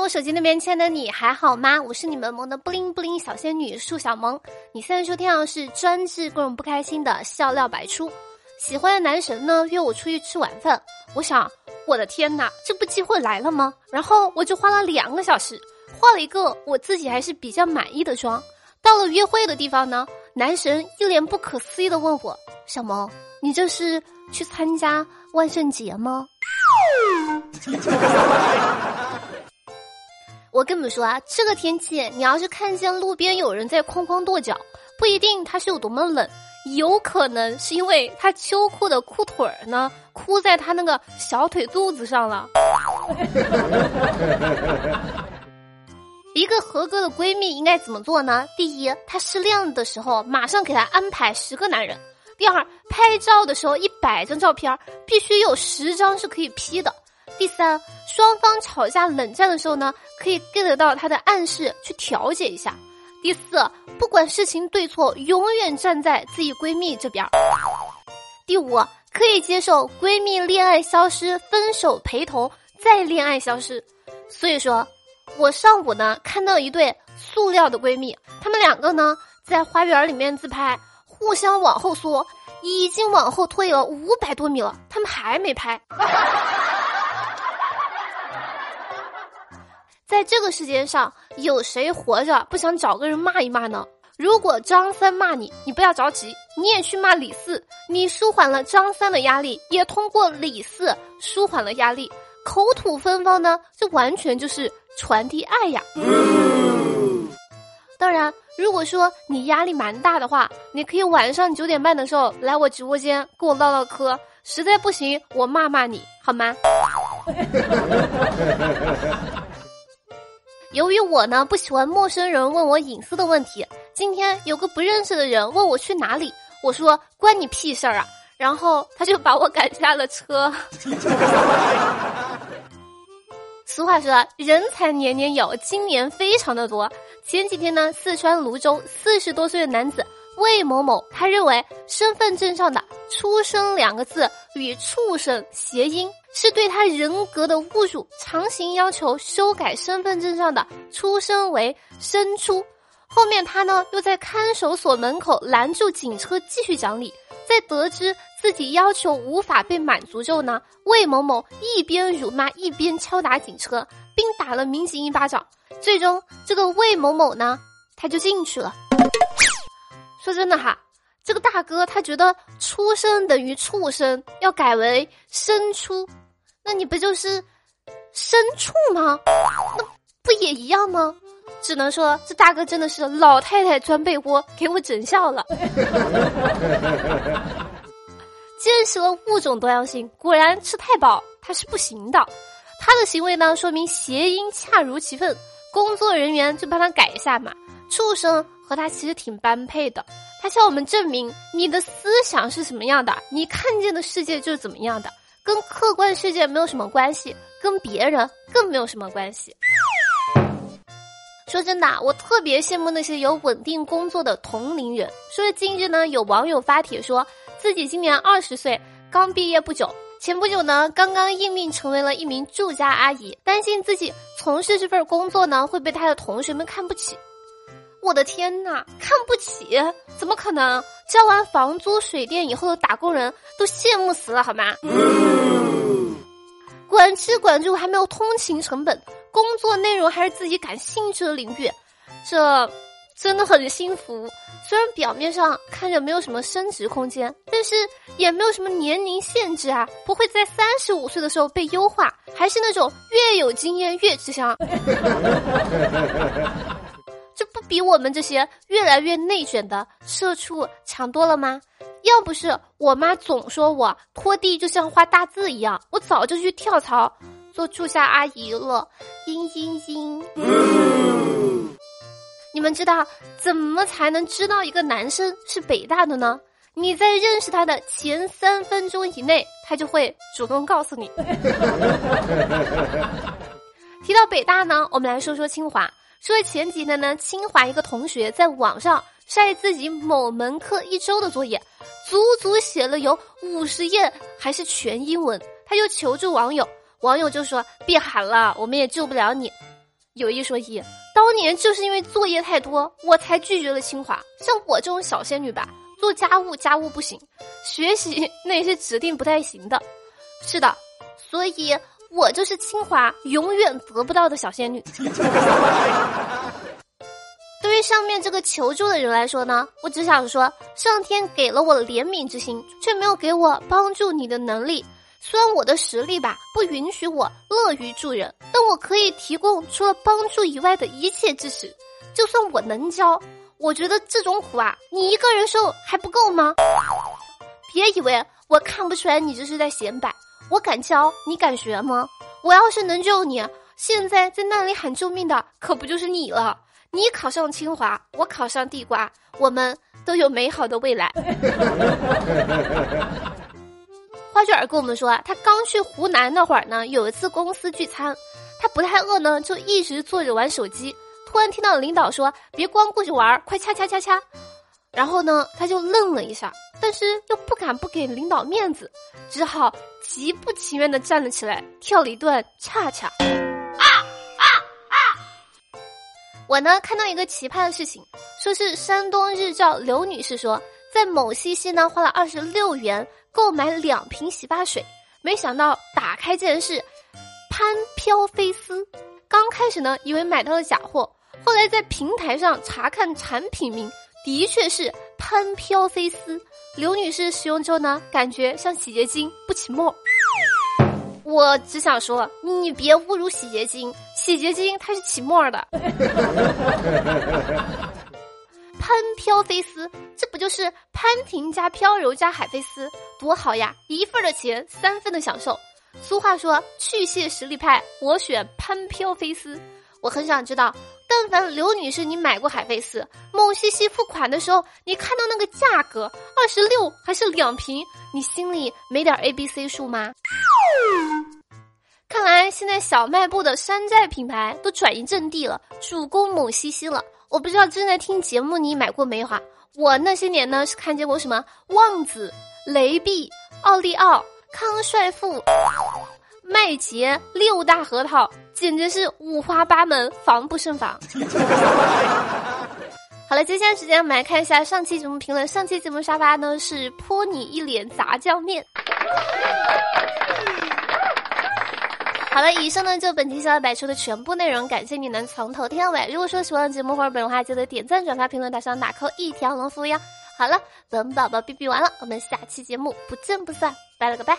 我手机那边亲爱的你还好吗？我是你们萌的布灵布灵小仙女树小萌。你现在收听到是专治各种不开心的笑料百出。喜欢的男神呢约我出去吃晚饭，我想我的天哪，这不机会来了吗？然后我就花了两个小时，化了一个我自己还是比较满意的妆。到了约会的地方呢，男神一脸不可思议的问我：“小萌，你这是去参加万圣节吗？” 我跟你们说啊，这个天气，你要是看见路边有人在哐哐跺脚，不一定他是有多么冷，有可能是因为他秋裤的裤腿儿呢箍在他那个小腿肚子上了。一个合格的闺蜜应该怎么做呢？第一，她失恋的时候，马上给她安排十个男人；第二，拍照的时候，一百张照片必须有十张是可以 P 的。第三，双方吵架冷战的时候呢，可以 get 到他的暗示去调解一下。第四，不管事情对错，永远站在自己闺蜜这边。第五，可以接受闺蜜恋爱消失，分手陪同，再恋爱消失。所以说，我上午呢看到一对塑料的闺蜜，她们两个呢在花园里面自拍，互相往后缩，已经往后退了五百多米了，她们还没拍。在这个世界上，有谁活着不想找个人骂一骂呢？如果张三骂你，你不要着急，你也去骂李四，你舒缓了张三的压力，也通过李四舒缓了压力，口吐芬芳呢，这完全就是传递爱呀。当然，如果说你压力蛮大的话，你可以晚上九点半的时候来我直播间跟我唠唠嗑，实在不行我骂骂你好吗？由于我呢不喜欢陌生人问我隐私的问题，今天有个不认识的人问我去哪里，我说关你屁事儿啊！然后他就把我赶下了车。俗话说人才年年有，今年非常的多。前几天呢，四川泸州四十多岁的男子魏某某，他认为身份证上的“出生”两个字与畜生谐音。是对他人格的侮辱，强行要求修改身份证上的“出生”为“生出”。后面他呢又在看守所门口拦住警车继续讲理。在得知自己要求无法被满足之后呢，魏某某一边辱骂一边敲打警车，并打了民警一巴掌。最终，这个魏某某呢他就进去了。说真的哈。这个大哥他觉得出生等于畜生，要改为生出，那你不就是牲畜吗？那不也一样吗？只能说这大哥真的是老太太钻被窝，给我整笑了。见识了物种多样性，果然吃太饱他是不行的。他的行为呢，说明谐音恰如其分，工作人员就帮他改一下嘛。畜生和他其实挺般配的。他向我们证明，你的思想是什么样的，你看见的世界就是怎么样的，跟客观世界没有什么关系，跟别人更没有什么关系。说真的，我特别羡慕那些有稳定工作的同龄人。说近日呢，有网友发帖说自己今年二十岁，刚毕业不久，前不久呢，刚刚应聘成为了一名住家阿姨，担心自己从事这份工作呢会被他的同学们看不起。我的天呐，看不起？怎么可能？交完房租水电以后的打工人都羡慕死了，好吗？管吃管住还没有通勤成本，工作内容还是自己感兴趣的领域，这真的很幸福。虽然表面上看着没有什么升值空间，但是也没有什么年龄限制啊，不会在三十五岁的时候被优化，还是那种越有经验越吃香。比我们这些越来越内卷的社畜强多了吗？要不是我妈总说我拖地就像画大字一样，我早就去跳槽做住下阿姨了。嘤嘤嘤。你们知道怎么才能知道一个男生是北大的呢？你在认识他的前三分钟以内，他就会主动告诉你。提到北大呢，我们来说说清华。说前几天呢，清华一个同学在网上晒自己某门课一周的作业，足足写了有五十页，还是全英文。他就求助网友，网友就说：“别喊了，我们也救不了你。”有一说一，当年就是因为作业太多，我才拒绝了清华。像我这种小仙女吧，做家务家务不行，学习 那也是指定不太行的。是的，所以我就是清华永远得不到的小仙女。对于上面这个求助的人来说呢，我只想说，上天给了我怜悯之心，却没有给我帮助你的能力。虽然我的实力吧不允许我乐于助人，但我可以提供除了帮助以外的一切支持。就算我能教，我觉得这种苦啊，你一个人受还不够吗？别以为我看不出来你这是在显摆，我敢教，你敢学吗？我要是能救你，现在在那里喊救命的可不就是你了？你考上清华，我考上地瓜，我们都有美好的未来。花卷儿跟我们说，他刚去湖南那会儿呢，有一次公司聚餐，他不太饿呢，就一直坐着玩手机。突然听到领导说：“别光顾着玩，快掐掐掐掐。”然后呢，他就愣了一下，但是又不敢不给领导面子，只好极不情愿的站了起来，跳了一段恰恰。啊啊啊！我呢看到一个奇葩的事情，说是山东日照刘女士说，在某西西呢花了二十六元。购买两瓶洗发水，没想到打开竟然是潘飘飞丝。刚开始呢，以为买到了假货，后来在平台上查看产品名，的确是潘飘飞丝。刘女士使用之后呢，感觉像洗洁精，不起沫。我只想说，你别侮辱洗洁精，洗洁精它是起沫的。潘飘飞丝，这不就是潘婷加飘柔加海飞丝，多好呀！一份的钱，三分的享受。俗话说，去屑实力派，我选潘飘飞丝。我很想知道，但凡刘女士你买过海飞丝，某西西付款的时候，你看到那个价格二十六还是两瓶，你心里没点 A B C 数吗？看来现在小卖部的山寨品牌都转移阵地了，主攻某西西了。我不知道正在听节目你买过没有哈？我那些年呢是看见过什么旺子、雷碧、奥利奥、康帅傅、麦杰六大核桃，简直是五花八门，防不胜防。好了，接下来时间我们来看一下上期节目评论。上期节目沙发呢是泼你一脸炸酱面。好了，以上呢就本期小小百出的全部内容，感谢你能从头听到尾。如果说喜欢节目或者本的话，记得点赞、转发、评论、打赏、打 call 一条龙服务呀。好了，本宝宝哔哔完了，我们下期节目不见不散，拜了个拜。